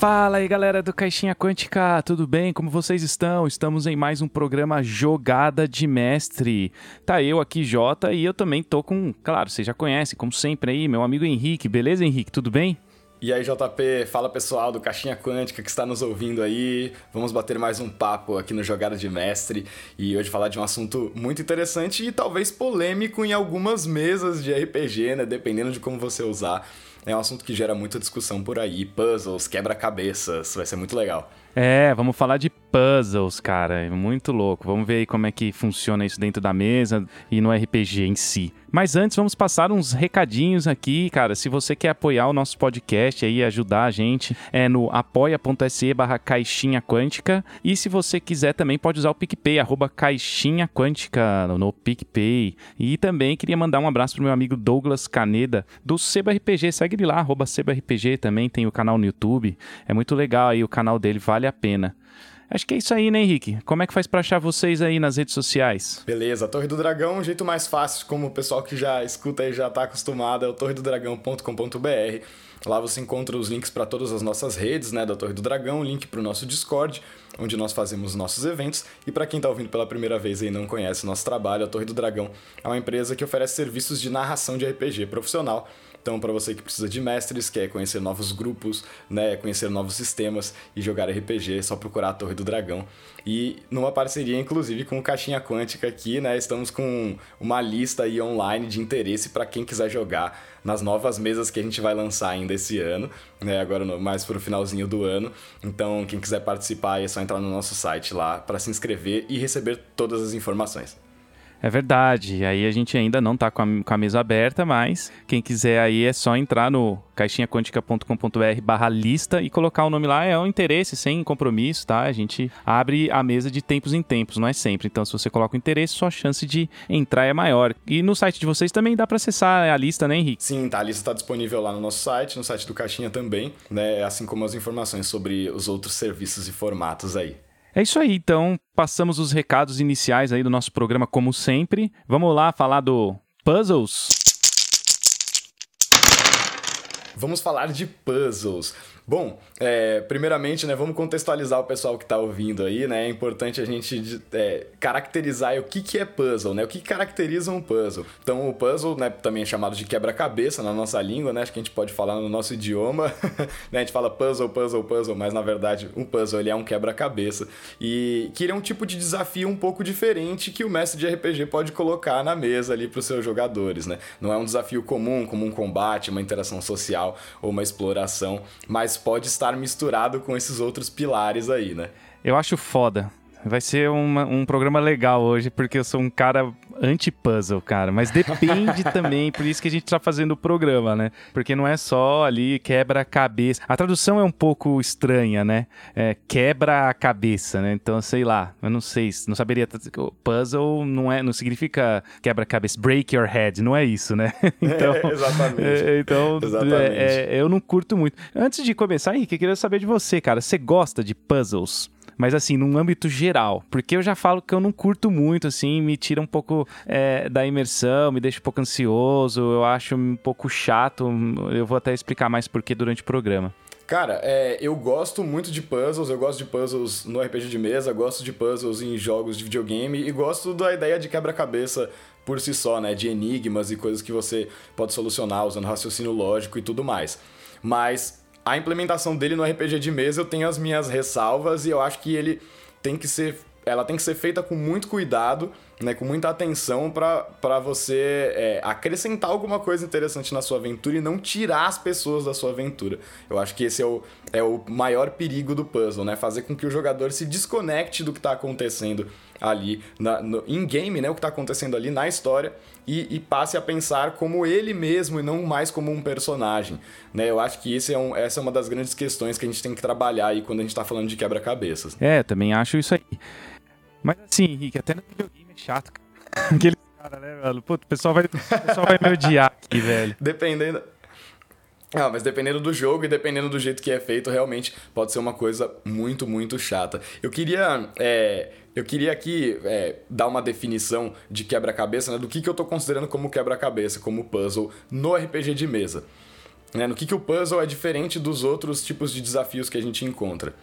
Fala aí galera do Caixinha Quântica, tudo bem? Como vocês estão? Estamos em mais um programa Jogada de Mestre. Tá eu aqui, Jota, e eu também tô com, claro, vocês já conhecem, como sempre aí, meu amigo Henrique. Beleza, Henrique? Tudo bem? E aí, JP, fala pessoal do Caixinha Quântica que está nos ouvindo aí. Vamos bater mais um papo aqui no Jogada de Mestre e hoje falar de um assunto muito interessante e talvez polêmico em algumas mesas de RPG, né? Dependendo de como você usar. É um assunto que gera muita discussão por aí. Puzzles, quebra-cabeças, vai ser muito legal. É, vamos falar de puzzles, cara. É muito louco. Vamos ver aí como é que funciona isso dentro da mesa e no RPG em si. Mas antes, vamos passar uns recadinhos aqui, cara. Se você quer apoiar o nosso podcast aí, ajudar a gente, é no apoia.se barra caixinha quântica. E se você quiser também, pode usar o PicPay, arroba caixinha quântica no PicPay. E também queria mandar um abraço pro meu amigo Douglas Caneda, do Seba RPG. Segue ele lá, arroba Seba RPG. Também tem o canal no YouTube. É muito legal aí, o canal dele vale a pena. Acho que é isso aí, né, Henrique? Como é que faz para achar vocês aí nas redes sociais? Beleza, Torre do Dragão, um jeito mais fácil, como o pessoal que já escuta e já está acostumado, é o torredodragão.com.br. Lá você encontra os links para todas as nossas redes, né, da Torre do Dragão, link para o nosso Discord, onde nós fazemos nossos eventos. E para quem está ouvindo pela primeira vez e não conhece nosso trabalho, a Torre do Dragão é uma empresa que oferece serviços de narração de RPG profissional então, para você que precisa de mestres, quer conhecer novos grupos, né, conhecer novos sistemas e jogar RPG, é só procurar a Torre do Dragão. E numa parceria, inclusive, com o Caixinha Quântica aqui, né, estamos com uma lista aí online de interesse para quem quiser jogar nas novas mesas que a gente vai lançar ainda esse ano, né, agora no, mais para o finalzinho do ano. Então, quem quiser participar é só entrar no nosso site lá para se inscrever e receber todas as informações. É verdade. Aí a gente ainda não está com, a mesa aberta, mas quem quiser aí é só entrar no caixinhaquântica.com.br barra lista e colocar o nome lá. É um interesse, sem compromisso, tá? A gente abre a mesa de tempos em tempos, não é sempre. Então, se você coloca o interesse, sua chance de entrar é maior. E no site de vocês também dá para acessar a lista, né, Henrique? Sim, tá. A lista está disponível lá no nosso site, no site do Caixinha também, né? Assim como as informações sobre os outros serviços e formatos aí. É isso aí, então passamos os recados iniciais aí do nosso programa como sempre. Vamos lá falar do puzzles. Vamos falar de puzzles. Bom, é, primeiramente, né, vamos contextualizar o pessoal que está ouvindo aí, né? É importante a gente é, caracterizar o que, que é puzzle, né? O que caracteriza um puzzle. Então, o puzzle, né, também é chamado de quebra-cabeça na nossa língua, né? Acho que a gente pode falar no nosso idioma, né? A gente fala puzzle, puzzle, puzzle, mas na verdade um puzzle ele é um quebra-cabeça e que ele é um tipo de desafio um pouco diferente que o mestre de RPG pode colocar na mesa ali para os seus jogadores, né? Não é um desafio comum, como um combate, uma interação social ou uma exploração, mas pode estar misturado com esses outros pilares aí, né? Eu acho foda. Vai ser uma, um programa legal hoje, porque eu sou um cara anti-puzzle, cara. Mas depende também, por isso que a gente tá fazendo o programa, né? Porque não é só ali quebra-cabeça. A tradução é um pouco estranha, né? É, quebra a cabeça, né? Então, sei lá, eu não sei, não saberia. Puzzle não, é, não significa quebra-cabeça, break your head, não é isso, né? Então, é, exatamente. É, então, exatamente. É, eu não curto muito. Antes de começar, Henrique, eu queria saber de você, cara. Você gosta de puzzles? Mas assim, num âmbito geral. Porque eu já falo que eu não curto muito, assim, me tira um pouco é, da imersão, me deixa um pouco ansioso, eu acho um pouco chato. Eu vou até explicar mais porquê durante o programa. Cara, é, eu gosto muito de puzzles, eu gosto de puzzles no RPG de mesa, gosto de puzzles em jogos de videogame e gosto da ideia de quebra-cabeça por si só, né? De enigmas e coisas que você pode solucionar usando raciocínio lógico e tudo mais. Mas a implementação dele no RPG de mesa eu tenho as minhas ressalvas e eu acho que ele tem que ser ela tem que ser feita com muito cuidado, né, com muita atenção para você é, acrescentar alguma coisa interessante na sua aventura e não tirar as pessoas da sua aventura. Eu acho que esse é o, é o maior perigo do puzzle, né? Fazer com que o jogador se desconecte do que está acontecendo ali na, no in-game, né? O que está acontecendo ali na história e, e, passe a pensar como ele mesmo e não mais como um personagem, né? Eu acho que esse é um, essa é uma das grandes questões que a gente tem que trabalhar aí quando a gente está falando de quebra-cabeças. É, também acho isso aí. Mas assim, Henrique, até no videogame é chato, cara. Aqueles caras, né, velho? Pô, o pessoal vai, o pessoal vai me odiar aqui, velho. Dependendo. Ah, mas dependendo do jogo e dependendo do jeito que é feito, realmente pode ser uma coisa muito, muito chata. Eu queria. É, eu queria aqui é, dar uma definição de quebra-cabeça, né, do que, que eu estou considerando como quebra-cabeça, como puzzle no RPG de mesa. Né? No que, que o puzzle é diferente dos outros tipos de desafios que a gente encontra.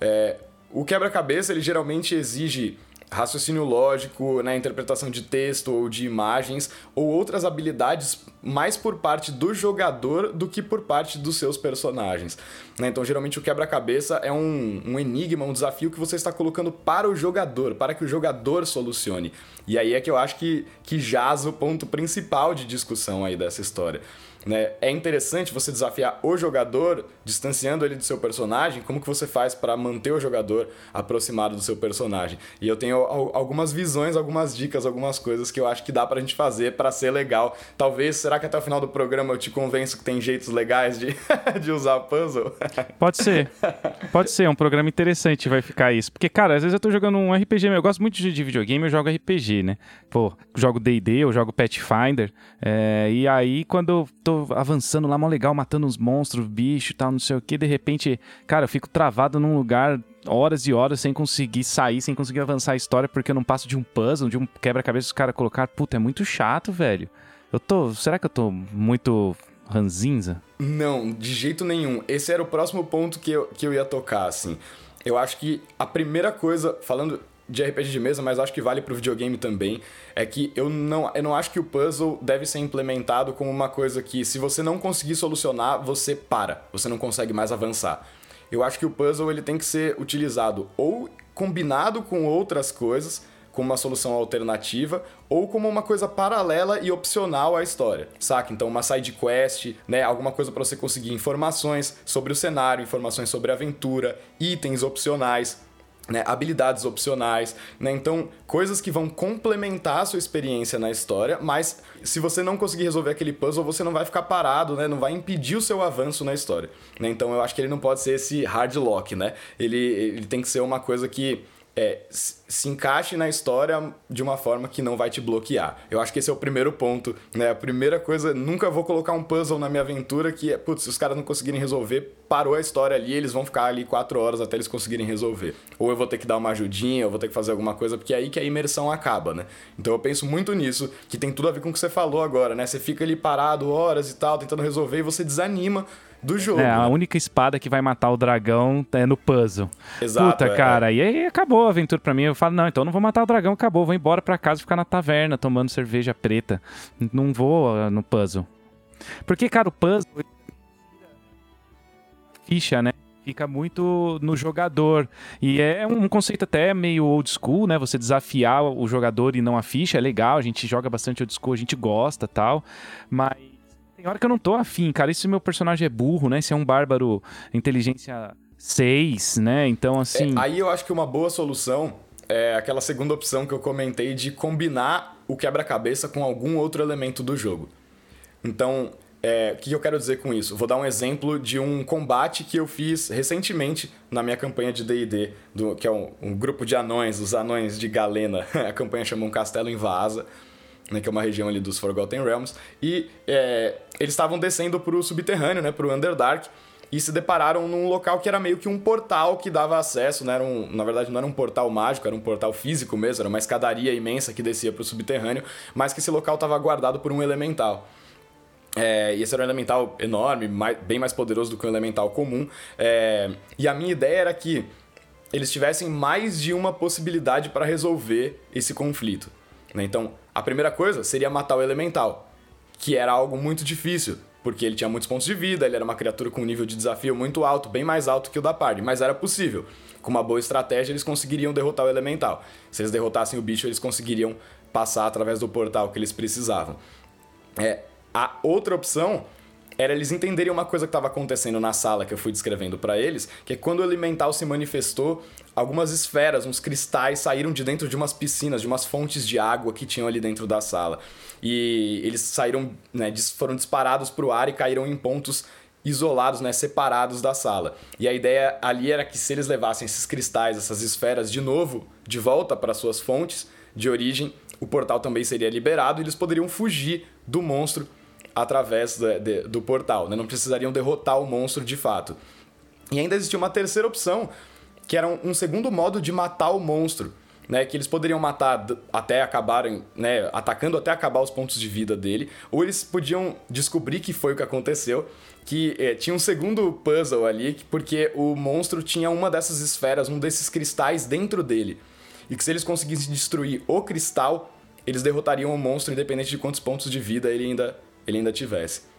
É, o quebra-cabeça ele geralmente exige raciocínio lógico, né, interpretação de texto ou de imagens, ou outras habilidades mais por parte do jogador do que por parte dos seus personagens. Né? Então, geralmente, o quebra-cabeça é um, um enigma, um desafio que você está colocando para o jogador, para que o jogador solucione. E aí é que eu acho que, que jaz o ponto principal de discussão aí dessa história. Né? É interessante você desafiar o jogador, distanciando ele do seu personagem, como que você faz para manter o jogador aproximado do seu personagem. E eu tenho algumas visões, algumas dicas, algumas coisas que eu acho que dá pra gente fazer para ser legal. Talvez, será que até o final do programa eu te convenço que tem jeitos legais de, de usar puzzle? Pode ser. Pode ser, é um programa interessante vai ficar isso. Porque, cara, às vezes eu tô jogando um RPG, eu gosto muito de videogame, eu jogo RPG, né? Pô, jogo D&D, eu jogo Pathfinder, é, e aí quando eu tô avançando lá, mó legal, matando uns monstros, bicho e tal, não sei o que. De repente, cara, eu fico travado num lugar horas e horas sem conseguir sair, sem conseguir avançar a história, porque eu não passo de um puzzle, de um quebra-cabeça os caras colocar. Puta, é muito chato, velho. Eu tô. Será que eu tô muito ranzinza? Não, de jeito nenhum. Esse era o próximo ponto que eu, que eu ia tocar, assim. Eu acho que a primeira coisa, falando de RPG de mesa, mas acho que vale para o videogame também, é que eu não, eu não acho que o puzzle deve ser implementado como uma coisa que, se você não conseguir solucionar, você para, você não consegue mais avançar. Eu acho que o puzzle ele tem que ser utilizado ou combinado com outras coisas, como uma solução alternativa, ou como uma coisa paralela e opcional à história, saca? Então uma side quest, né, alguma coisa para você conseguir informações sobre o cenário, informações sobre a aventura, itens opcionais, né, habilidades opcionais, né? Então, coisas que vão complementar a sua experiência na história, mas se você não conseguir resolver aquele puzzle, você não vai ficar parado, né? Não vai impedir o seu avanço na história. Né? Então, eu acho que ele não pode ser esse hard lock, né? Ele, ele tem que ser uma coisa que é, se encaixe na história de uma forma que não vai te bloquear. Eu acho que esse é o primeiro ponto, né? A primeira coisa, nunca vou colocar um puzzle na minha aventura que é, putz, se os caras não conseguirem resolver, parou a história ali, eles vão ficar ali quatro horas até eles conseguirem resolver. Ou eu vou ter que dar uma ajudinha, ou vou ter que fazer alguma coisa, porque é aí que a imersão acaba, né? Então eu penso muito nisso, que tem tudo a ver com o que você falou agora, né? Você fica ali parado horas e tal, tentando resolver, e você desanima do jogo. É, a única espada que vai matar o dragão é no puzzle. Exato. Puta, é, cara, é. e aí acabou a aventura pra mim. Eu falo, não, então não vou matar o dragão, acabou. Vou embora pra casa e ficar na taverna tomando cerveja preta. Não vou uh, no puzzle. Porque, cara, o puzzle. Ficha, né? fica muito no jogador. E é um conceito até meio old school, né? Você desafiar o jogador e não a ficha, é legal, a gente joga bastante old school, a gente gosta tal. Mas hora que eu não tô afim, cara. E se meu personagem é burro, né? Se é um bárbaro inteligência 6, né? Então, assim. É, aí eu acho que uma boa solução é aquela segunda opção que eu comentei de combinar o quebra-cabeça com algum outro elemento do jogo. Então, é, o que eu quero dizer com isso? Vou dar um exemplo de um combate que eu fiz recentemente na minha campanha de D&D, que é um, um, grupo de anões, os anões de Galena. A campanha chama Um Castelo em Vaasa né, que é uma região ali dos Forgotten Realms, e é, eles estavam descendo para o subterrâneo, né, para o Underdark, e se depararam num local que era meio que um portal que dava acesso, né? Era um, na verdade não era um portal mágico, era um portal físico mesmo, era uma escadaria imensa que descia para o subterrâneo, mas que esse local estava guardado por um elemental. É, e esse era um elemental enorme, mais, bem mais poderoso do que um elemental comum. É, e a minha ideia era que eles tivessem mais de uma possibilidade para resolver esse conflito. Né? Então, a primeira coisa seria matar o elemental, que era algo muito difícil, porque ele tinha muitos pontos de vida, ele era uma criatura com um nível de desafio muito alto, bem mais alto que o da party, mas era possível. Com uma boa estratégia, eles conseguiriam derrotar o elemental. Se eles derrotassem o bicho, eles conseguiriam passar através do portal que eles precisavam. É, a outra opção era eles entenderem uma coisa que estava acontecendo na sala que eu fui descrevendo para eles, que é quando o elemental se manifestou, algumas esferas, uns cristais saíram de dentro de umas piscinas, de umas fontes de água que tinham ali dentro da sala. E eles saíram, né, foram disparados para o ar e caíram em pontos isolados, né, separados da sala. E a ideia ali era que se eles levassem esses cristais, essas esferas de novo, de volta para suas fontes de origem, o portal também seria liberado e eles poderiam fugir do monstro através de, de, do portal, né? não precisariam derrotar o monstro de fato. E ainda existia uma terceira opção, que era um, um segundo modo de matar o monstro, né, que eles poderiam matar até acabarem, né, atacando até acabar os pontos de vida dele, ou eles podiam descobrir que foi o que aconteceu, que é, tinha um segundo puzzle ali, porque o monstro tinha uma dessas esferas, um desses cristais dentro dele, e que se eles conseguissem destruir o cristal, eles derrotariam o monstro independente de quantos pontos de vida ele ainda, ele ainda tivesse.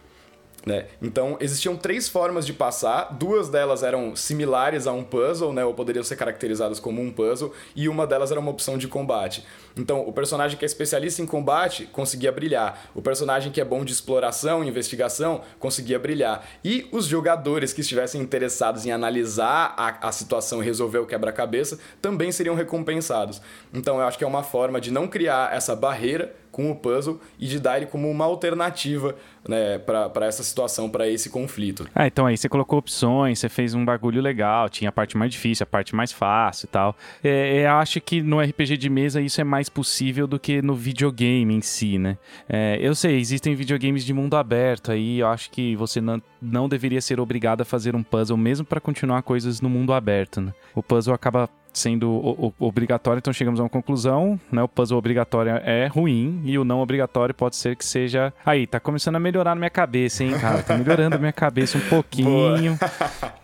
Né? Então, existiam três formas de passar, duas delas eram similares a um puzzle, né? ou poderiam ser caracterizadas como um puzzle, e uma delas era uma opção de combate. Então, o personagem que é especialista em combate conseguia brilhar, o personagem que é bom de exploração e investigação conseguia brilhar, e os jogadores que estivessem interessados em analisar a, a situação e resolver o quebra-cabeça também seriam recompensados. Então, eu acho que é uma forma de não criar essa barreira com o puzzle e de dar ele como uma alternativa né, para essa situação, para esse conflito. Ah, então aí você colocou opções, você fez um bagulho legal, tinha a parte mais difícil, a parte mais fácil e tal. É, eu acho que no RPG de mesa isso é mais possível do que no videogame em si, né? É, eu sei, existem videogames de mundo aberto aí, eu acho que você não, não deveria ser obrigado a fazer um puzzle mesmo para continuar coisas no mundo aberto, né? O puzzle acaba sendo obrigatório, então chegamos a uma conclusão, né? O puzzle obrigatório é ruim e o não obrigatório pode ser que seja. Aí, tá começando a melhorar na minha cabeça, hein, cara? Tá melhorando a minha cabeça um pouquinho.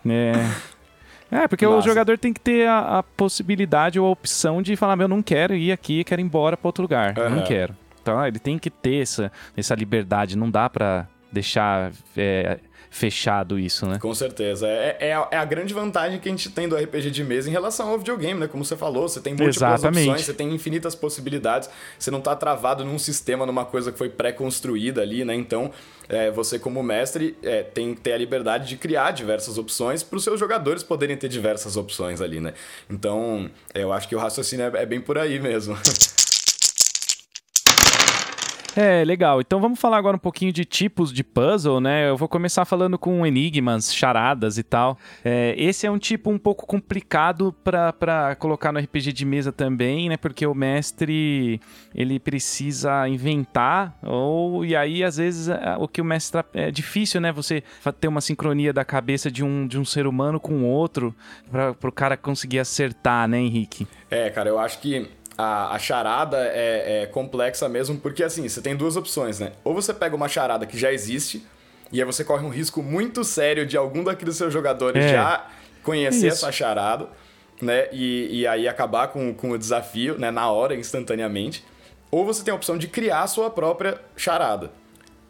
é. É, porque Nossa. o jogador tem que ter a, a, possibilidade ou a opção de falar: meu, não quero ir aqui, quero ir embora para outro lugar. Uhum. Não quero. Então, ele tem que ter essa, essa liberdade. Não dá para deixar é, fechado isso, né? Com certeza. É, é, a, é, a, grande vantagem que a gente tem do RPG de mesa em relação ao videogame, né? Como você falou, você tem múltiplas Exatamente. opções, você tem infinitas possibilidades, você não está travado num sistema, numa coisa que foi pré-construída ali, né? Então, é, você como mestre é, tem que ter a liberdade de criar diversas opções para os seus jogadores poderem ter diversas opções ali, né? Então, eu acho que o raciocínio é, é bem por aí mesmo. É, legal. Então vamos falar agora um pouquinho de tipos de puzzle, né? Eu vou começar falando com enigmas, charadas e tal. É, esse é um tipo um pouco complicado para colocar no RPG de mesa também, né? Porque o mestre ele precisa inventar, ou e aí às vezes é, o que o mestre é difícil, né? Você ter uma sincronia da cabeça de um, de um ser humano com outro para o cara conseguir acertar, né, Henrique? É, cara, eu acho que a, a charada é, é, complexa mesmo, porque assim, você tem duas opções, né? Ou você pega uma charada que já existe, e aí você corre um risco muito sério de algum daqueles seus jogadores é. já conhecer Isso. essa charada, né? E, e aí acabar com, com o desafio, né? Na hora, instantaneamente. Ou você tem a opção de criar a sua própria charada.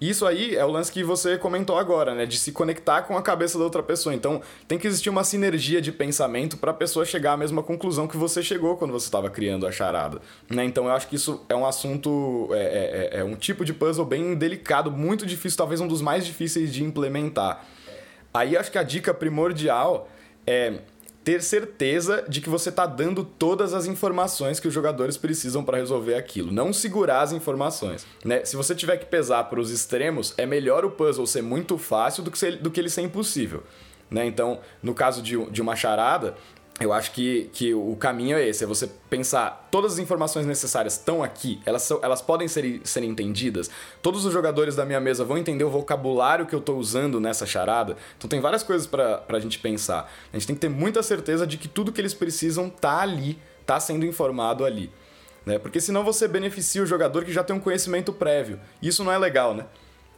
Isso aí é o lance que você comentou agora, né? De se conectar com a cabeça da outra pessoa. Então, tem que existir uma sinergia de pensamento para a pessoa chegar à mesma conclusão que você chegou quando você estava criando a charada. Né? Então, eu acho que isso é um assunto, é, é, é um tipo de puzzle bem delicado, muito difícil, talvez um dos mais difíceis de implementar. Aí, acho que a dica primordial é ter certeza de que você está dando todas as informações que os jogadores precisam para resolver aquilo. Não segurar as informações. Né? Se você tiver que pesar para os extremos, é melhor o puzzle ser muito fácil do que, ser, do que ele ser impossível. Né? Então, no caso de, de uma charada, eu acho que, que o caminho é esse, é você pensar todas as informações necessárias estão aqui, elas, são, elas podem ser, ser entendidas, todos os jogadores da minha mesa vão entender o vocabulário que eu estou usando nessa charada, então tem várias coisas para a gente pensar. A gente tem que ter muita certeza de que tudo que eles precisam tá ali, tá sendo informado ali. Né? Porque senão você beneficia o jogador que já tem um conhecimento prévio. Isso não é legal, né?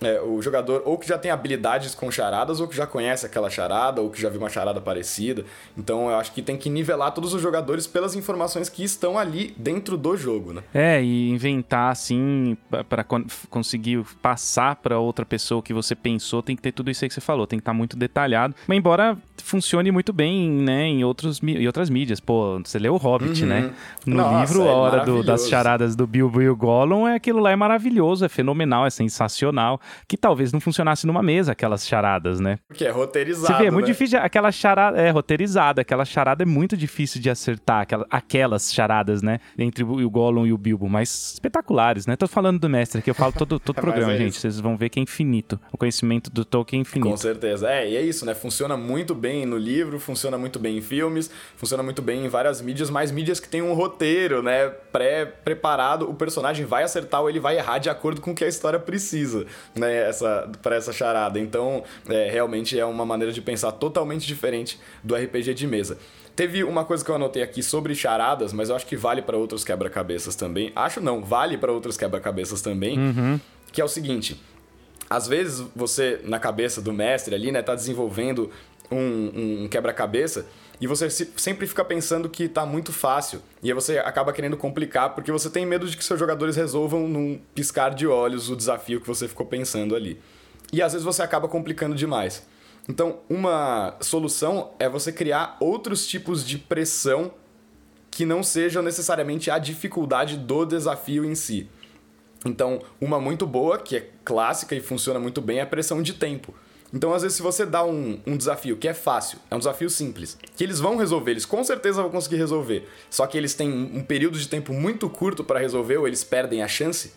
É, o jogador ou que já tem habilidades com charadas, ou que já conhece aquela charada, ou que já viu uma charada parecida. Então eu acho que tem que nivelar todos os jogadores pelas informações que estão ali dentro do jogo, né? É, e inventar assim, para conseguir passar para outra pessoa que você pensou, tem que ter tudo isso aí que você falou, tem que estar tá muito detalhado. Mas embora funcione muito bem, né, em, outros, em outras mídias. Pô, você leu o Hobbit, uhum. né? No Nossa, livro, a é hora do, das charadas do Bilbo e o Gollum, é aquilo lá é maravilhoso, é fenomenal, é sensacional que talvez não funcionasse numa mesa aquelas charadas, né? Porque é roteirizado. Você vê, é muito né? difícil. Aquela charada é roteirizada, aquela charada é muito difícil de acertar, aquela, aquelas charadas, né? Entre o Gollum e o Bilbo, mas espetaculares, né? Tô falando do mestre aqui, eu falo todo, todo programa, é gente. Vocês vão ver que é infinito. O conhecimento do Tolkien é infinito. Com certeza. É, e é isso, né? Funciona muito bem no livro, funciona muito bem em filmes, funciona muito bem em várias mídias, mas mídias que tem um roteiro, né? Pré-preparado, o personagem vai acertar ou ele vai errar de acordo com o que a história precisa, né, essa, para essa charada. Então, é, realmente é uma maneira de pensar totalmente diferente do RPG de mesa. Teve uma coisa que eu anotei aqui sobre charadas, mas eu acho que vale para outros quebra-cabeças também. Acho não, vale para outros quebra-cabeças também, uhum. que é o seguinte: às vezes você, na cabeça do mestre ali, né, tá desenvolvendo um, um quebra-cabeça e você sempre fica pensando que tá muito fácil. E aí você acaba querendo complicar porque você tem medo de que seus jogadores resolvam num piscar de olhos o desafio que você ficou pensando ali. E às vezes você acaba complicando demais. Então, uma solução é você criar outros tipos de pressão que não sejam necessariamente a dificuldade do desafio em si. Então, uma muito boa, que é clássica e funciona muito bem, é a pressão de tempo. Então, às vezes, se você dá um, um desafio que é fácil, é um desafio simples, que eles vão resolver, eles com certeza vão conseguir resolver, só que eles têm um período de tempo muito curto para resolver ou eles perdem a chance,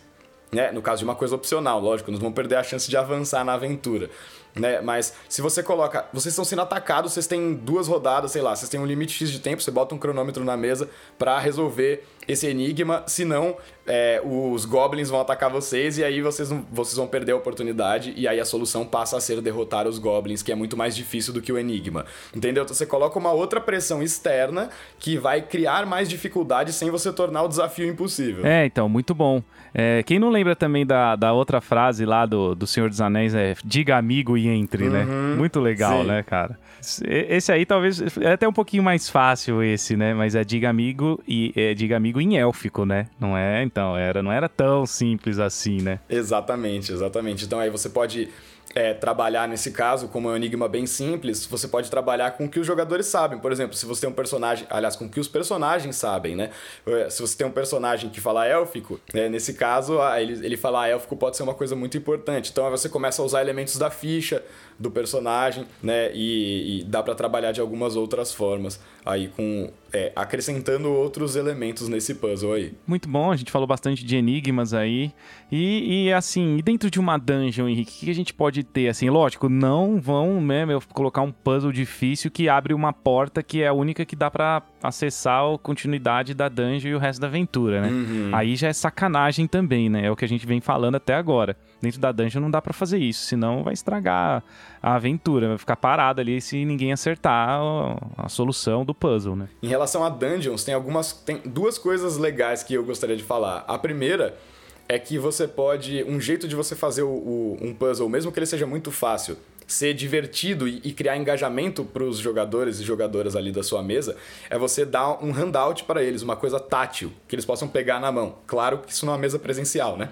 né? No caso de uma coisa opcional, lógico, não vão perder a chance de avançar na aventura né? Mas se você coloca, vocês estão sendo atacados, vocês têm duas rodadas, sei lá, vocês têm um limite X de tempo, você bota um cronômetro na mesa para resolver esse enigma, senão é, os goblins vão atacar vocês e aí vocês, não, vocês vão perder a oportunidade e aí a solução passa a ser derrotar os goblins, que é muito mais difícil do que o enigma. Entendeu? Então você coloca uma outra pressão externa que vai criar mais dificuldade sem você tornar o desafio impossível. É, então, muito bom. É, quem não lembra também da, da outra frase lá do, do Senhor dos Anéis é diga amigo e entre, né? uhum, né? Muito legal, sim. né, cara? Esse aí talvez é até um pouquinho mais fácil esse, né? Mas é diga amigo e é diga amigo em élfico, né? Não é? Então, era, não era tão simples assim, né? Exatamente, exatamente. Então aí você pode é, trabalhar nesse caso, como é um enigma bem simples, você pode trabalhar com o que os jogadores sabem. Por exemplo, se você tem um personagem, aliás, com o que os personagens sabem, né? É, se você tem um personagem que fala élfico, né, nesse caso, ele, ele falar élfico pode ser uma coisa muito importante. Então você começa a usar elementos da ficha, do personagem, né? E, e dá para trabalhar de algumas outras formas aí com é, acrescentando outros elementos nesse puzzle aí. Muito bom, a gente falou bastante de enigmas aí. E, e assim, e dentro de uma dungeon, Henrique, o que a gente pode ter? Assim, lógico, não vão né, colocar um puzzle difícil que abre uma porta que é a única que dá para acessar a continuidade da dungeon e o resto da aventura, né? Uhum. Aí já é sacanagem também, né? É o que a gente vem falando até agora. Dentro da dungeon não dá para fazer isso, senão vai estragar a aventura, vai ficar parado ali se ninguém acertar a solução do puzzle, né? Em relação a dungeons, tem algumas tem duas coisas legais que eu gostaria de falar. A primeira é que você pode um jeito de você fazer o, o, um puzzle, mesmo que ele seja muito fácil, ser divertido e, e criar engajamento para os jogadores e jogadoras ali da sua mesa, é você dar um handout para eles, uma coisa tátil, que eles possam pegar na mão. Claro que isso não é uma mesa presencial, né?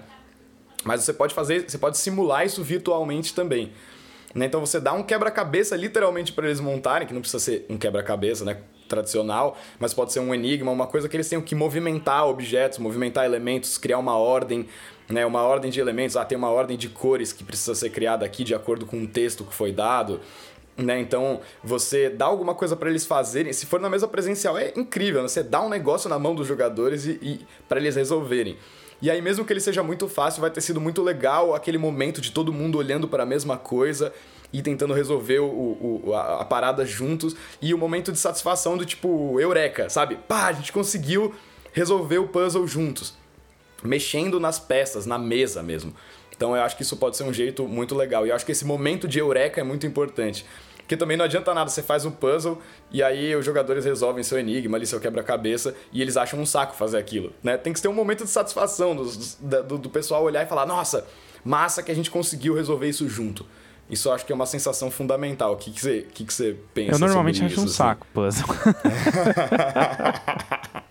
Mas você pode fazer, você pode simular isso virtualmente também. Né? Então você dá um quebra-cabeça literalmente para eles montarem, que não precisa ser um quebra-cabeça, né? tradicional, mas pode ser um enigma, uma coisa que eles tenham que movimentar objetos, movimentar elementos, criar uma ordem, né, uma ordem de elementos, ah, tem uma ordem de cores que precisa ser criada aqui de acordo com o texto que foi dado. Né? Então, você dá alguma coisa para eles fazerem. Se for na mesa presencial, é incrível. Né? Você dá um negócio na mão dos jogadores e, e para eles resolverem. E aí, mesmo que ele seja muito fácil, vai ter sido muito legal aquele momento de todo mundo olhando para a mesma coisa e tentando resolver o, o, a, a, parada juntos. E o momento de satisfação do tipo, eureka, sabe? Pá, a gente conseguiu resolver o puzzle juntos. Mexendo nas peças, na mesa mesmo. Então eu acho que isso pode ser um jeito muito legal. E eu acho que esse momento de eureka é muito importante. Porque também não adianta nada, você faz um puzzle e aí os jogadores resolvem seu enigma ali, seu quebra-cabeça, e eles acham um saco fazer aquilo, né? Tem que ter um momento de satisfação do, do, do pessoal olhar e falar, nossa, massa que a gente conseguiu resolver isso junto. Isso eu acho que é uma sensação fundamental. O que, que, você, que, que você pensa? Eu normalmente acho isso, um assim? saco puzzle.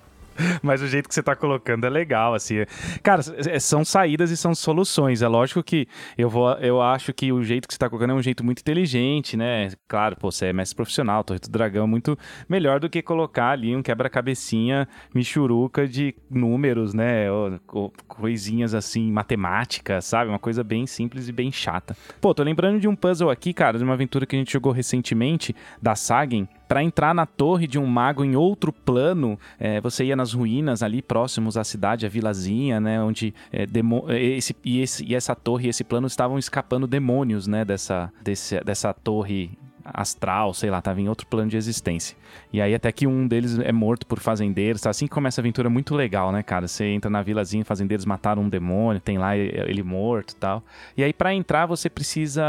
Mas o jeito que você tá colocando é legal, assim. Cara, são saídas e são soluções. É lógico que eu vou, eu acho que o jeito que você tá colocando é um jeito muito inteligente, né? Claro, pô, você é mestre profissional, Torre do Dragão muito melhor do que colocar ali um quebra-cabecinha michuruca de números, né? Ou, ou, coisinhas assim, matemáticas, sabe? Uma coisa bem simples e bem chata. Pô, tô lembrando de um puzzle aqui, cara, de uma aventura que a gente jogou recentemente, da Sagen, para entrar na torre de um mago em outro plano, é, você ia nas ruínas ali próximos à cidade, a vilazinha, né, onde é, demo, é, esse, e, esse, e essa torre e esse plano estavam escapando demônios, né, dessa, desse, dessa torre astral, sei lá, tava em outro plano de existência. E aí até que um deles é morto por fazendeiros, tá? assim que começa a aventura muito legal, né, cara? Você entra na vilazinha, fazendeiros mataram um demônio, tem lá ele morto tal. E aí para entrar você precisa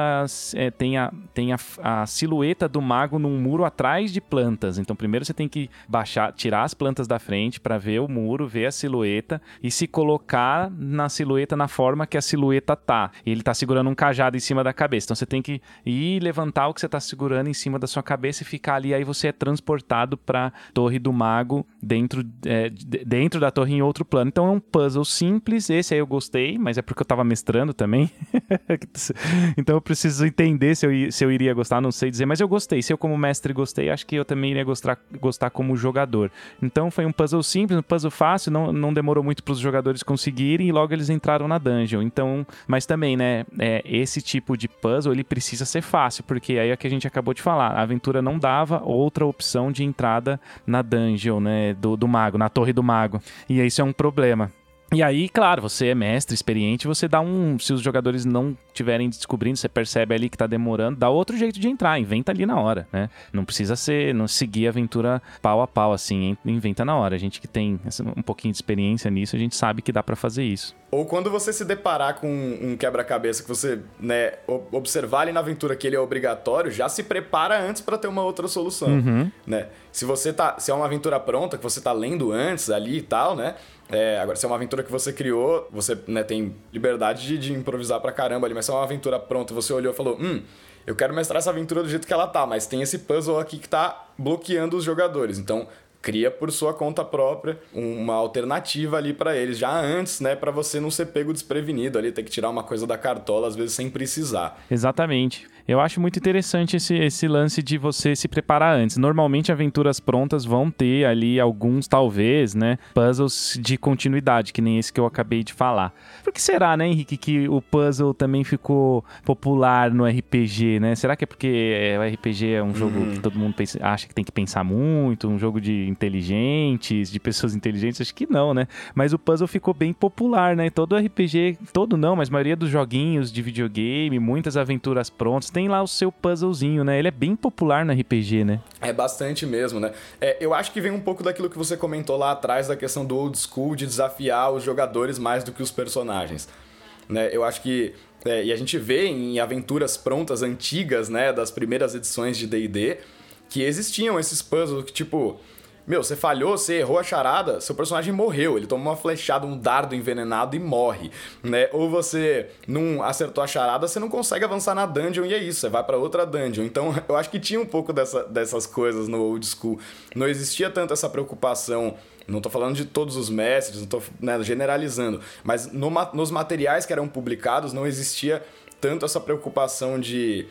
é, tem, a, tem a, a silhueta do mago num muro atrás de plantas. Então primeiro você tem que baixar, tirar as plantas da frente para ver o muro, ver a silhueta e se colocar na silhueta na forma que a silhueta tá. E ele tá segurando um cajado em cima da cabeça. Então você tem que ir levantar o que você tá segurando em cima da sua cabeça e ficar ali. Aí você é transportado para Torre do Mago dentro, é, dentro da torre em outro plano. Então é um puzzle simples. Esse aí eu gostei, mas é porque eu tava mestrando também. então eu preciso entender se eu, se eu iria gostar, não sei dizer, mas eu gostei. Se eu, como mestre, gostei, acho que eu também iria gostar, gostar como jogador. Então foi um puzzle simples, um puzzle fácil, não, não demorou muito para os jogadores conseguirem e logo eles entraram na dungeon. Então, mas também, né, é, esse tipo de puzzle ele precisa ser fácil, porque aí é que a gente acabou de falar, a aventura não dava outra opção de entrada na dungeon, né, do, do mago, na torre do mago. E isso é um problema. E aí, claro, você é mestre, experiente, você dá um. Se os jogadores não estiverem descobrindo, você percebe ali que tá demorando, dá outro jeito de entrar, inventa ali na hora, né? Não precisa ser, não seguir a aventura pau a pau, assim, inventa na hora. A gente que tem um pouquinho de experiência nisso, a gente sabe que dá para fazer isso. Ou quando você se deparar com um quebra-cabeça que você, né, observar ali na aventura que ele é obrigatório, já se prepara antes para ter uma outra solução, uhum. né? Se você tá, se é uma aventura pronta que você tá lendo antes ali e tal, né? É, agora, se é uma aventura que você criou, você né, tem liberdade de, de, improvisar pra caramba ali, mas se é uma aventura pronta, você olhou e falou, hum, eu quero mestrar essa aventura do jeito que ela tá, mas tem esse puzzle aqui que tá bloqueando os jogadores. Então, cria por sua conta própria uma alternativa ali para eles já antes, né, para você não ser pego desprevenido ali, ter que tirar uma coisa da cartola às vezes sem precisar. Exatamente. Eu acho muito interessante esse, esse lance de você se preparar antes. Normalmente, aventuras prontas vão ter ali alguns, talvez, né? Puzzles de continuidade, que nem esse que eu acabei de falar. Por que será, né, Henrique, que o puzzle também ficou popular no RPG, né? Será que é porque é, o RPG é um jogo uhum. que todo mundo pensa, acha que tem que pensar muito, um jogo de inteligentes, de pessoas inteligentes? Acho que não, né? Mas o puzzle ficou bem popular, né? Todo RPG, todo não, mas a maioria dos joguinhos de videogame, muitas aventuras prontas, tem lá o seu puzzlezinho, né? Ele é bem popular no RPG, né? É bastante mesmo, né? É, eu acho que vem um pouco daquilo que você comentou lá atrás, da questão do old school, de desafiar os jogadores mais do que os personagens. Né? Eu acho que. É, e a gente vê em aventuras prontas antigas, né? Das primeiras edições de DD, que existiam esses puzzles que, tipo meu, você falhou, você errou a charada, seu personagem morreu. Ele toma uma flechada, um dardo envenenado e morre, né? Ou você não acertou a charada, você não consegue avançar na dungeon e é isso, você vai para outra dungeon. Então, eu acho que tinha um pouco dessa, dessas coisas no old school. Não existia tanto essa preocupação não estou falando de todos os mestres, não estou né, generalizando, mas no, nos materiais que eram publicados não existia tanto essa preocupação de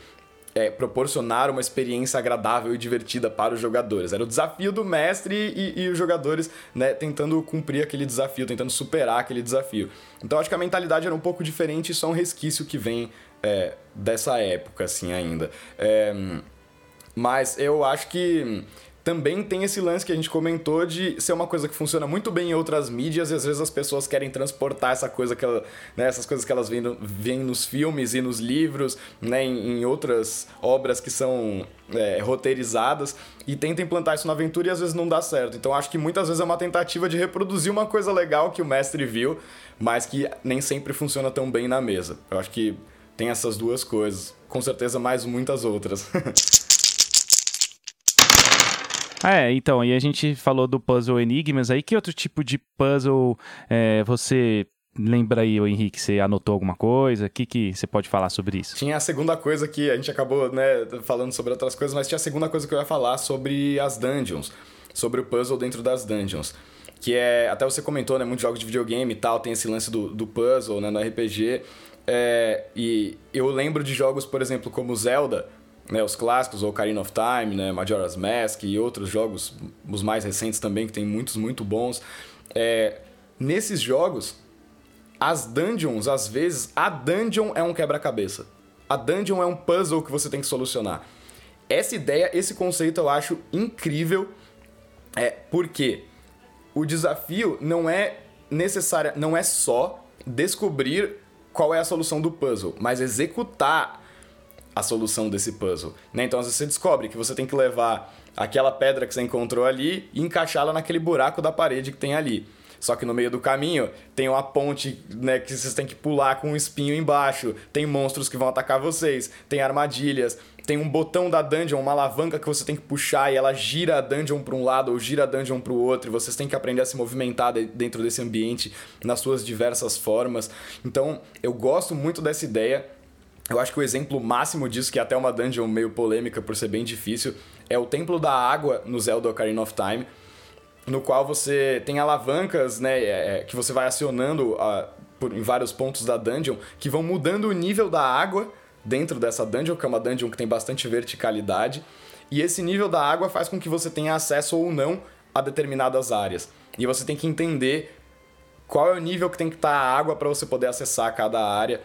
é, proporcionar uma experiência agradável e divertida para os jogadores. Era o desafio do mestre e, e os jogadores né, tentando cumprir aquele desafio, tentando superar aquele desafio. Então acho que a mentalidade era um pouco diferente e só um resquício que vem é, dessa época, assim, ainda. É, mas eu acho que também tem esse lance que a gente comentou de ser uma coisa que funciona muito bem em outras mídias e às vezes as pessoas querem transportar essa coisa que ela, né, essas coisas que elas veem, no, nos filmes e nos livros, né, em, em outras obras que são é, roteirizadas e tenta implantar isso na aventura e às vezes não dá certo. Então acho que muitas vezes é uma tentativa de reproduzir uma coisa legal que o mestre viu, mas que nem sempre funciona tão bem na mesa. Eu acho que tem essas duas coisas, com certeza mais muitas outras. É, então, e a gente falou do puzzle Enigmas aí, que outro tipo de puzzle é, você lembra aí, Henrique, você anotou alguma coisa? O que, que você pode falar sobre isso? Tinha a segunda coisa que a gente acabou né, falando sobre outras coisas, mas tinha a segunda coisa que eu ia falar sobre as dungeons, sobre o puzzle dentro das dungeons. Que é, até você comentou, né, muitos jogos de videogame e tal, tem esse lance do, do puzzle, né, no RPG. É, e eu lembro de jogos, por exemplo, como Zelda, né, os clássicos, Ocarina of Time, né, Majora's Mask e outros jogos, os mais recentes também, que tem muitos muito bons. É, nesses jogos, as dungeons, às vezes, a dungeon é um quebra-cabeça. A dungeon é um puzzle que você tem que solucionar. Essa ideia, esse conceito eu acho incrível, é porque o desafio não é necessária, não é só descobrir qual é a solução do puzzle, mas executar a solução desse puzzle. Né? Então, às vezes você descobre que você tem que levar aquela pedra que você encontrou ali e encaixá-la naquele buraco da parede que tem ali. Só que no meio do caminho tem uma ponte né, que vocês têm que pular com um espinho embaixo, tem monstros que vão atacar vocês, tem armadilhas, tem um botão da dungeon, uma alavanca que você tem que puxar e ela gira a dungeon para um lado ou gira a dungeon para o outro, e vocês têm que aprender a se movimentar dentro desse ambiente nas suas diversas formas. Então, eu gosto muito dessa ideia. Eu acho que o exemplo máximo disso, que é até uma dungeon meio polêmica por ser bem difícil, é o Templo da Água no Zelda Ocarina of Time, no qual você tem alavancas né, é, é, que você vai acionando uh, por, em vários pontos da dungeon, que vão mudando o nível da água dentro dessa dungeon, que é uma dungeon que tem bastante verticalidade. E esse nível da água faz com que você tenha acesso ou não a determinadas áreas. E você tem que entender qual é o nível que tem que estar a água para você poder acessar cada área.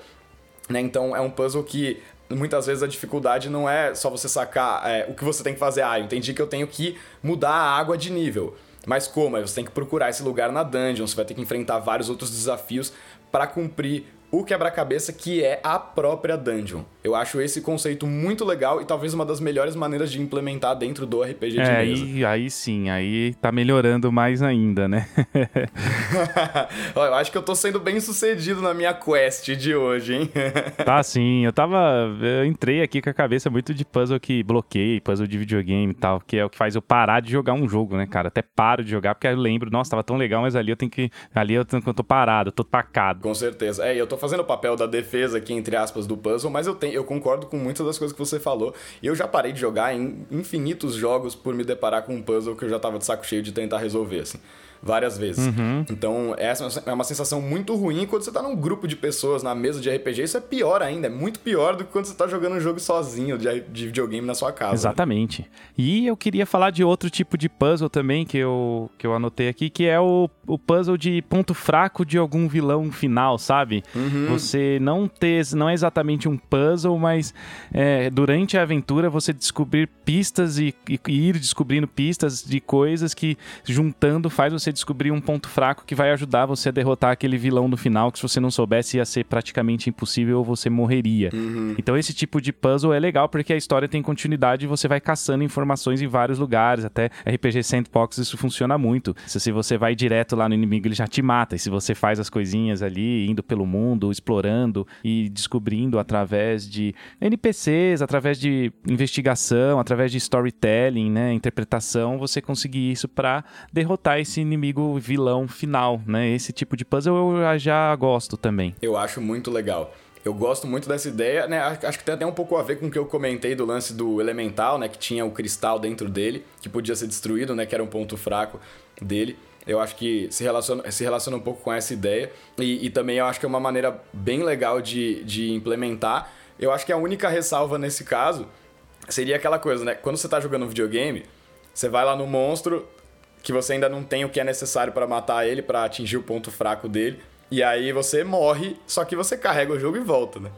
Né? Então é um puzzle que muitas vezes a dificuldade não é só você sacar é, o que você tem que fazer. Ah, eu entendi que eu tenho que mudar a água de nível. Mas como? Você tem que procurar esse lugar na dungeon, você vai ter que enfrentar vários outros desafios para cumprir o quebra-cabeça que é a própria dungeon. Eu acho esse conceito muito legal e talvez uma das melhores maneiras de implementar dentro do RPG de é, mesa. Aí, aí sim, aí tá melhorando mais ainda, né? eu acho que eu tô sendo bem sucedido na minha quest de hoje, hein? tá sim, eu tava. Eu entrei aqui com a cabeça muito de puzzle que bloqueei, puzzle de videogame e tal, que é o que faz eu parar de jogar um jogo, né, cara? Até paro de jogar porque eu lembro, nossa, tava tão legal, mas ali eu tenho que. Ali eu tô, eu tô parado, eu tô pacado. Com certeza. É, eu tô fazendo o papel da defesa aqui, entre aspas, do puzzle, mas eu, tenho, eu concordo com muitas das coisas que você falou. Eu já parei de jogar em infinitos jogos por me deparar com um puzzle que eu já tava de saco cheio de tentar resolver, assim várias vezes. Uhum. Então, essa é uma sensação muito ruim quando você tá num grupo de pessoas na mesa de RPG. Isso é pior ainda, é muito pior do que quando você tá jogando um jogo sozinho de, de videogame na sua casa. Exatamente. E eu queria falar de outro tipo de puzzle também que eu, que eu anotei aqui, que é o, o puzzle de ponto fraco de algum vilão final, sabe? Uhum. Você não ter, não é exatamente um puzzle, mas é, durante a aventura você descobrir pistas e, e ir descobrindo pistas de coisas que juntando faz você descobrir um ponto fraco que vai ajudar você a derrotar aquele vilão no final, que se você não soubesse ia ser praticamente impossível ou você morreria. Uhum. Então esse tipo de puzzle é legal porque a história tem continuidade e você vai caçando informações em vários lugares, até RPG Sandbox isso funciona muito. Se você vai direto lá no inimigo, ele já te mata. E se você faz as coisinhas ali, indo pelo mundo, explorando e descobrindo através de NPCs, através de investigação, através de storytelling, né, interpretação, você conseguir isso para derrotar esse inimigo inimigo vilão final, né? Esse tipo de puzzle eu já gosto também. Eu acho muito legal. Eu gosto muito dessa ideia, né? Acho que tem até um pouco a ver com o que eu comentei do lance do elemental, né? Que tinha o cristal dentro dele, que podia ser destruído, né? Que era um ponto fraco dele. Eu acho que se relaciona, se relaciona um pouco com essa ideia. E, e também eu acho que é uma maneira bem legal de, de implementar. Eu acho que a única ressalva nesse caso seria aquela coisa, né? Quando você tá jogando um videogame, você vai lá no monstro, que você ainda não tem o que é necessário para matar ele, para atingir o ponto fraco dele. E aí você morre, só que você carrega o jogo e volta, né?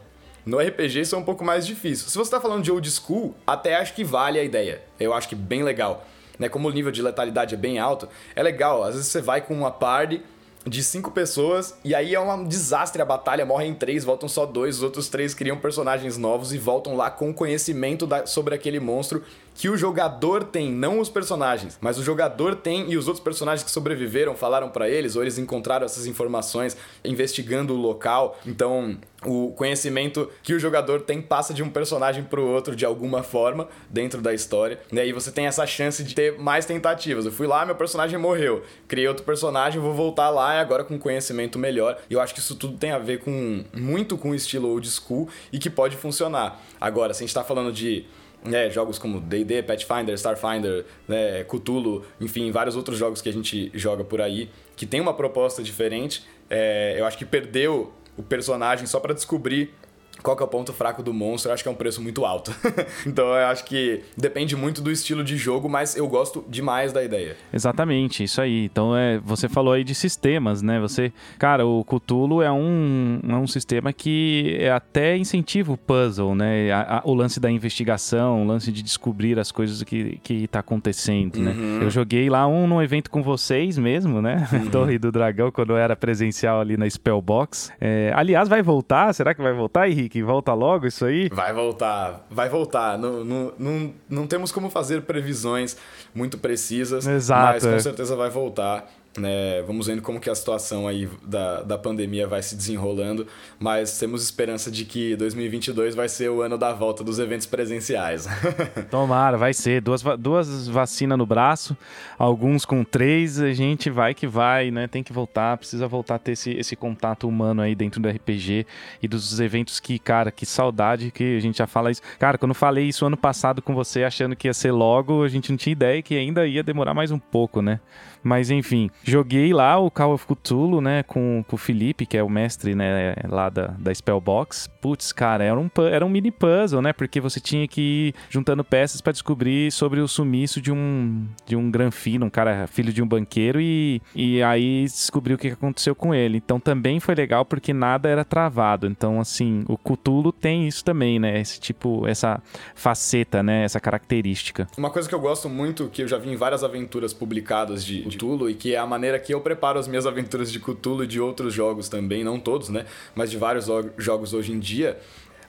No RPG isso é um pouco mais difícil. Se você tá falando de old school, até acho que vale a ideia. Eu acho que bem legal. Né? Como o nível de letalidade é bem alto, é legal. Às vezes você vai com uma party de cinco pessoas e aí é um desastre a batalha, morrem três, voltam só dois, os outros três criam personagens novos e voltam lá com conhecimento da, sobre aquele monstro que o jogador tem, não os personagens, mas o jogador tem e os outros personagens que sobreviveram falaram para eles ou eles encontraram essas informações investigando o local. Então, o conhecimento que o jogador tem passa de um personagem para o outro de alguma forma dentro da história. E aí você tem essa chance de ter mais tentativas. Eu fui lá, meu personagem morreu. Criei outro personagem, vou voltar lá e agora com conhecimento melhor. E eu acho que isso tudo tem a ver com muito com o estilo old school e que pode funcionar. Agora, se a gente está falando de né, jogos como D&D, Pathfinder, Starfinder, né, Cthulhu, enfim, vários outros jogos que a gente joga por aí, que tem uma proposta diferente. É, eu acho que perdeu o personagem só para descobrir qual que é o ponto fraco do monstro, eu acho que é um preço muito alto. então eu acho que depende muito do estilo de jogo, mas eu gosto demais da ideia. Exatamente, isso aí. Então é, você falou aí de sistemas, né? Você, cara, o Cthulhu é um, é um sistema que é até incentiva o puzzle, né? A, a, o lance da investigação, o lance de descobrir as coisas que, que tá acontecendo, né? uhum. né? Eu joguei lá um no evento com vocês mesmo, né? Uhum. Torre do Dragão, quando eu era presencial ali na Spellbox. É, aliás, vai voltar? Será que vai voltar, Henrique? Que, que volta logo isso aí? Vai voltar, vai voltar. Não, não, não, não temos como fazer previsões muito precisas, Exato, mas com é. certeza vai voltar. Né? Vamos vendo como que a situação aí da, da pandemia vai se desenrolando, mas temos esperança de que 2022 vai ser o ano da volta dos eventos presenciais. Tomara, vai ser. Duas, duas vacinas no braço, alguns com três, a gente vai que vai, né? Tem que voltar, precisa voltar a ter esse, esse contato humano aí dentro do RPG e dos eventos que, cara, que saudade que a gente já fala isso. Cara, quando falei isso ano passado com você, achando que ia ser logo, a gente não tinha ideia que ainda ia demorar mais um pouco, né? Mas enfim, joguei lá o Call of Cthulhu, né, com, com o Felipe, que é o mestre, né, lá da, da Spellbox. Putz, cara, era um, era um mini puzzle, né, porque você tinha que ir juntando peças pra descobrir sobre o sumiço de um, de um granfino, um cara filho de um banqueiro, e, e aí descobriu o que aconteceu com ele. Então também foi legal porque nada era travado. Então, assim, o Cthulhu tem isso também, né, esse tipo, essa faceta, né, essa característica. Uma coisa que eu gosto muito, que eu já vi em várias aventuras publicadas de Cthulhu, e que é a maneira que eu preparo as minhas aventuras de Cthulhu e de outros jogos também, não todos, né? Mas de vários jo- jogos hoje em dia.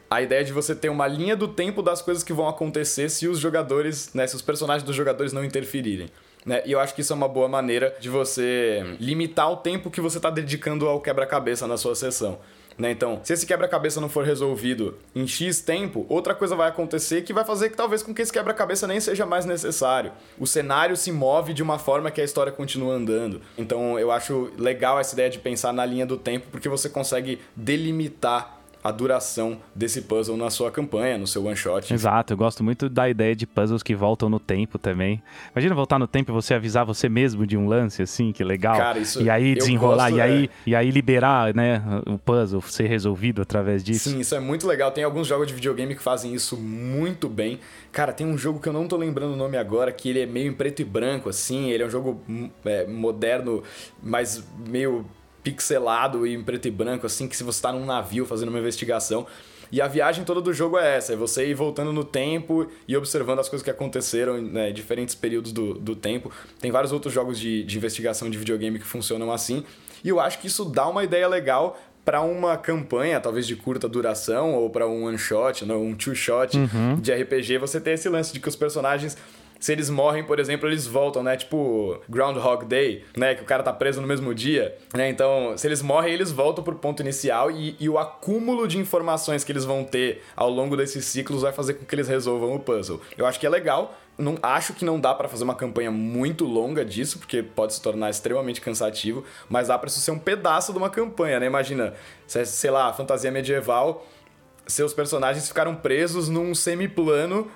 A ideia de você ter uma linha do tempo das coisas que vão acontecer se os jogadores, né? Se os personagens dos jogadores não interferirem. Né? E eu acho que isso é uma boa maneira de você limitar o tempo que você está dedicando ao quebra-cabeça na sua sessão. Né? Então, se esse quebra-cabeça não for resolvido em X tempo, outra coisa vai acontecer que vai fazer que talvez com que esse quebra-cabeça nem seja mais necessário. O cenário se move de uma forma que a história continua andando. Então, eu acho legal essa ideia de pensar na linha do tempo, porque você consegue delimitar a duração desse puzzle na sua campanha, no seu one shot. Exato, eu gosto muito da ideia de puzzles que voltam no tempo também. Imagina voltar no tempo e você avisar você mesmo de um lance assim, que legal. Cara, isso e aí desenrolar gosto, e aí é. e aí liberar, né, o puzzle ser resolvido através disso. Sim, isso é muito legal. Tem alguns jogos de videogame que fazem isso muito bem. Cara, tem um jogo que eu não tô lembrando o nome agora, que ele é meio em preto e branco, assim. Ele é um jogo hum, é, moderno, mas meio pixelado e em preto e branco, assim, que se você tá num navio fazendo uma investigação. E a viagem toda do jogo é essa, é você ir voltando no tempo e observando as coisas que aconteceram né, em diferentes períodos do, do tempo. Tem vários outros jogos de, de investigação de videogame que funcionam assim. E eu acho que isso dá uma ideia legal para uma campanha, talvez de curta duração, ou para um one shot, não, um two shot de RPG, você tem esse lance de que os personagens se eles morrem, por exemplo, eles voltam, né? Tipo Groundhog Day, né? Que o cara tá preso no mesmo dia, né? Então, se eles morrem, eles voltam pro ponto inicial e, e o acúmulo de informações que eles vão ter ao longo desses ciclos vai fazer com que eles resolvam o puzzle. Eu acho que é legal. Não, acho que não dá pra fazer uma campanha muito longa disso, porque pode se tornar extremamente cansativo, mas dá pra isso ser um pedaço de uma campanha, né? Imagina, é, sei lá, fantasia medieval, seus personagens ficaram presos num semiplano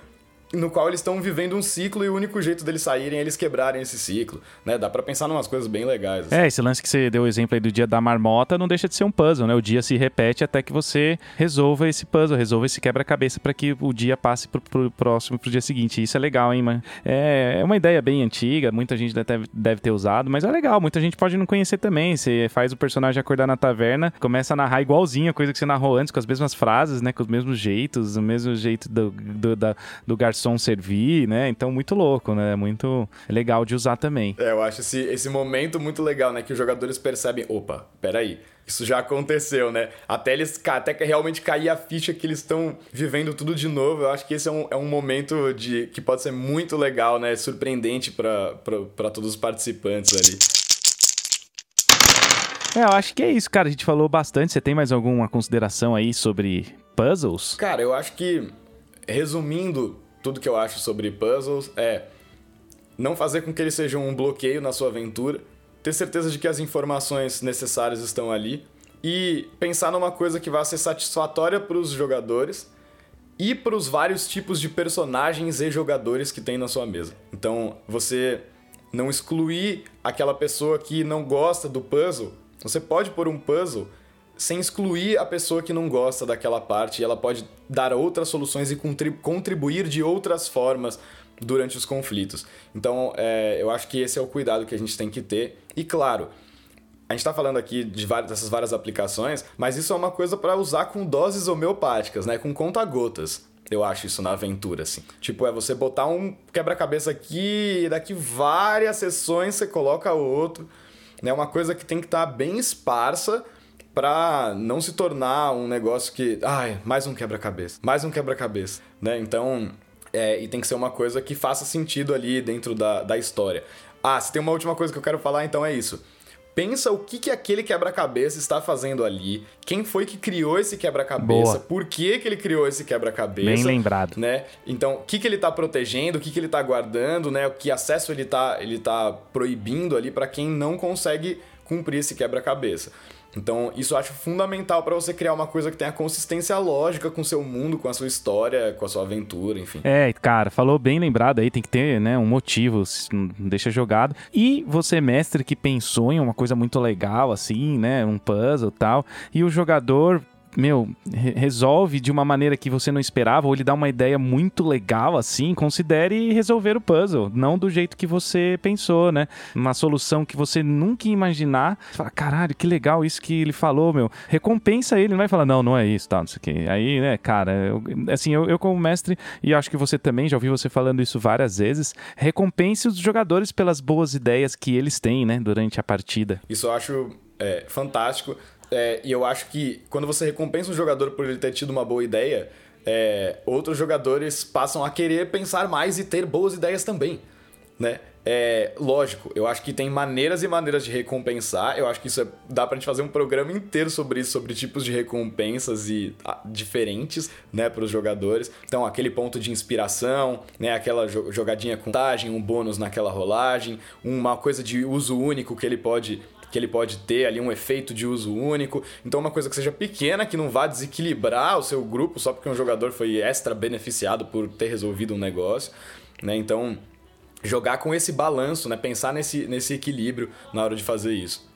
no qual eles estão vivendo um ciclo e o único jeito deles saírem é eles quebrarem esse ciclo, né? Dá pra pensar em umas coisas bem legais. assim. É, esse lance que você deu o exemplo aí do dia da marmota não deixa de ser um puzzle, né? O dia se repete até que você resolva esse puzzle, resolva esse quebra-cabeça para que o dia passe pro, pro próximo, pro dia seguinte. Isso é legal, hein, mano? É, é uma ideia bem antiga, muita gente deve, deve ter usado, mas é legal, muita gente pode não conhecer também. Você faz o personagem acordar na taverna, começa a narrar igualzinho a coisa que você narrou antes, com as mesmas frases, né? Com os mesmos jeitos, o mesmo jeito do, do, da- do garçom servir, né? Então, muito louco, né? Muito legal de usar também. É, eu acho esse, esse momento muito legal, né? Que os jogadores percebem, opa, peraí, isso já aconteceu, né? Até eles até que realmente cair a ficha que eles estão vivendo tudo de novo. Eu acho que esse é um, é um momento de que pode ser muito legal, né? Surpreendente pra todos os participantes ali. É, eu acho que é isso, cara. A gente falou bastante. Você tem mais alguma consideração aí sobre puzzles? Cara, eu acho que, resumindo tudo que eu acho sobre puzzles, é não fazer com que eles sejam um bloqueio na sua aventura, ter certeza de que as informações necessárias estão ali e pensar numa coisa que vai ser satisfatória para os jogadores e para os vários tipos de personagens e jogadores que tem na sua mesa. Então, você não excluir aquela pessoa que não gosta do puzzle. Você pode pôr um puzzle sem excluir a pessoa que não gosta daquela parte e ela pode dar outras soluções e contri- contribuir de outras formas durante os conflitos. Então, é, eu acho que esse é o cuidado que a gente tem que ter. E claro, a gente tá falando aqui de várias, dessas várias aplicações, mas isso é uma coisa para usar com doses homeopáticas, né? Com conta-gotas. Eu acho isso na aventura, assim. Tipo, é você botar um quebra-cabeça aqui e daqui várias sessões você coloca outro. É né? uma coisa que tem que estar bem esparsa para não se tornar um negócio que, ai, mais um quebra-cabeça, mais um quebra-cabeça, né? Então, é, e tem que ser uma coisa que faça sentido ali dentro da, da história. Ah, se tem uma última coisa que eu quero falar, então é isso. Pensa o que, que aquele quebra-cabeça está fazendo ali, quem foi que criou esse quebra-cabeça, por que, que ele criou esse quebra-cabeça. Bem lembrado. Né? Então, o que, que ele está protegendo, o que, que ele está guardando, né? que acesso ele está ele tá proibindo ali para quem não consegue cumprir esse quebra-cabeça. Então, isso eu acho fundamental para você criar uma coisa que tenha consistência lógica com o seu mundo, com a sua história, com a sua aventura, enfim. É, cara, falou bem lembrado aí, tem que ter, né, um motivo, não deixa jogado. E você, mestre, que pensou em uma coisa muito legal, assim, né, um puzzle e tal, e o jogador meu, re resolve de uma maneira que você não esperava, ou ele dá uma ideia muito legal assim, considere resolver o puzzle, não do jeito que você pensou, né? Uma solução que você nunca ia imaginar. Você fala, caralho, que legal isso que ele falou, meu. Recompensa ele, não vai falar, não, não é isso, tá, não sei o quê. Aí, né, cara, eu, assim, eu, eu como mestre, e acho que você também, já ouvi você falando isso várias vezes, recompense os jogadores pelas boas ideias que eles têm, né, durante a partida. Isso eu acho é, fantástico. É, e eu acho que quando você recompensa um jogador por ele ter tido uma boa ideia, é, outros jogadores passam a querer pensar mais e ter boas ideias também, né? É, lógico, eu acho que tem maneiras e maneiras de recompensar. Eu acho que isso é, dá pra gente fazer um programa inteiro sobre isso, sobre tipos de recompensas e a, ah, diferentes, né, para os jogadores. Então, aquele ponto de inspiração, né, aquela jogadinha com vantagem, um bônus naquela rolagem, uma coisa de uso único que ele pode que ele pode ter ali um efeito de uso único. Então, uma coisa que seja pequena, que não vá desequilibrar o seu grupo só porque um jogador foi extra beneficiado por ter resolvido um negócio. Né? Então, jogar com esse balanço, né? pensar nesse, nesse equilíbrio na hora de fazer isso.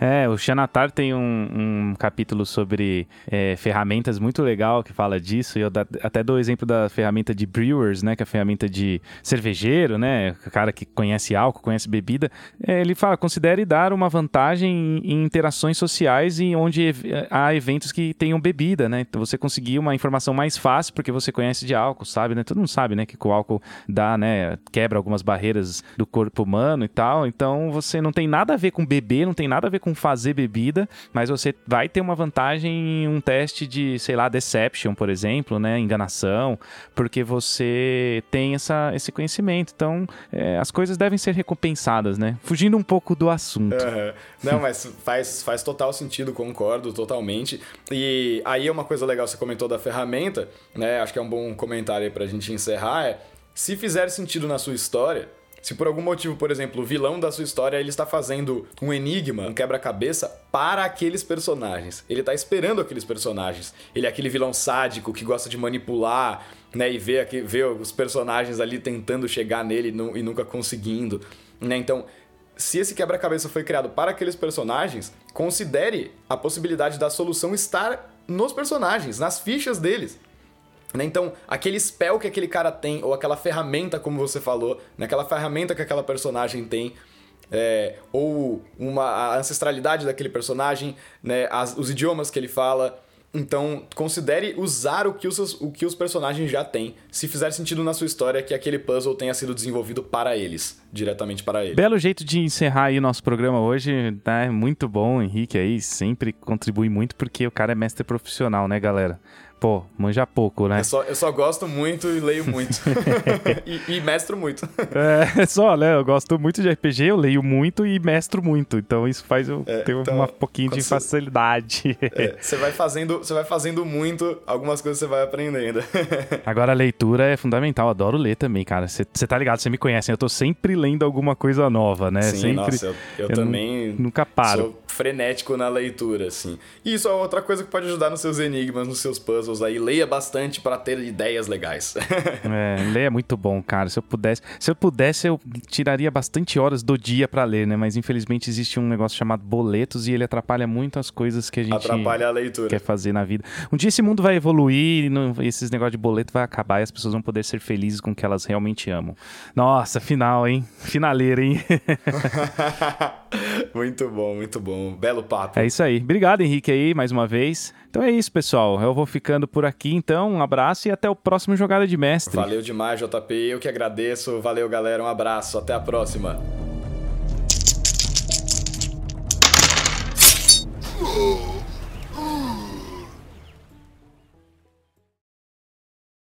É, o Xanatar tem um, um capítulo sobre é, ferramentas muito legal que fala disso. E eu até dou o exemplo da ferramenta de brewers, né? Que é a ferramenta de cervejeiro, né? O cara que conhece álcool, conhece bebida. É, ele fala, considere dar uma vantagem em, interações sociais e onde há eventos que tenham bebida, né? Então você conseguir uma informação mais fácil porque você conhece de álcool, sabe, né? Todo mundo sabe, né? Que o álcool dá, né? Quebra algumas barreiras do corpo humano e tal. Então você não tem nada a ver com beber, não tem nada a ver com com fazer bebida, mas você vai ter uma vantagem em um teste de, sei lá, deception, por exemplo, né? Enganação, porque você tem essa, esse conhecimento. Então, é, as coisas devem ser recompensadas, né? Fugindo um pouco do assunto. Uhum. Não, mas faz, faz total sentido, concordo totalmente. E aí é uma coisa legal, você comentou da ferramenta, né? Acho que é um bom comentário aí pra gente encerrar, é se fizer sentido na sua história, se por algum motivo, por exemplo, o vilão da sua história ele está fazendo um enigma, um quebra-cabeça para aqueles personagens. Ele está esperando aqueles personagens. Ele é aquele vilão sádico que gosta de manipular, né, e ver, aqui, ver os personagens ali tentando chegar nele e nunca conseguindo, né? Então, se esse quebra-cabeça foi criado para aqueles personagens, considere a possibilidade da solução estar nos personagens, nas fichas deles. Né? Então, aquele spell que aquele cara tem, ou aquela ferramenta, como você falou, né? aquela ferramenta que aquela personagem tem, é, ou uma, a ancestralidade daquele personagem, né? As, os idiomas que ele fala. Então, considere usar o que, os, o que os personagens já têm, se fizer sentido na sua história que aquele puzzle tenha sido desenvolvido para eles, diretamente para eles. Belo jeito de encerrar aí o nosso programa hoje, tá? Muito bom, Henrique aí, sempre contribui muito porque o cara é mestre profissional, né, galera? Pô, manja pouco, né? Eu só, eu só gosto muito e leio muito. e, e, mestro muito. É, só, né? Eu gosto muito de RPG, eu leio muito e mestro muito. Então isso faz eu é, ter então, um pouquinho de facilidade. É, você vai fazendo, você vai fazendo muito, algumas coisas você vai aprendendo. Agora a leitura é fundamental, adoro ler também, cara. Você tá ligado, você me conhece, eu tô sempre lendo alguma coisa nova, né? Sim, sempre, nossa, eu, eu, eu também nunca paro. Sou frenético na leitura, assim. E isso é outra coisa que pode ajudar nos seus enigmas, nos seus puzzles aí. Leia bastante para ter ideias legais. é, ler é muito bom, cara. Se eu pudesse, se eu pudesse, eu tiraria bastante horas do dia para ler, né? Mas infelizmente existe um negócio chamado boletos e ele atrapalha muito as coisas que a gente atrapalha a leitura. quer fazer na vida. Um dia esse mundo vai evoluir, e esses negócios de boleto vai acabar e as pessoas vão poder ser felizes com o que elas realmente amam. Nossa, final, hein? Finaleira, hein? muito bom, muito bom. Belo papo. É isso aí. Obrigado, Henrique, aí, mais uma vez. Então é isso, pessoal. Eu vou ficando por aqui, então. Um abraço e até o próximo Jogada de Mestre. Valeu demais, JP. Eu que agradeço. Valeu, galera. Um abraço. Até a próxima. Oh.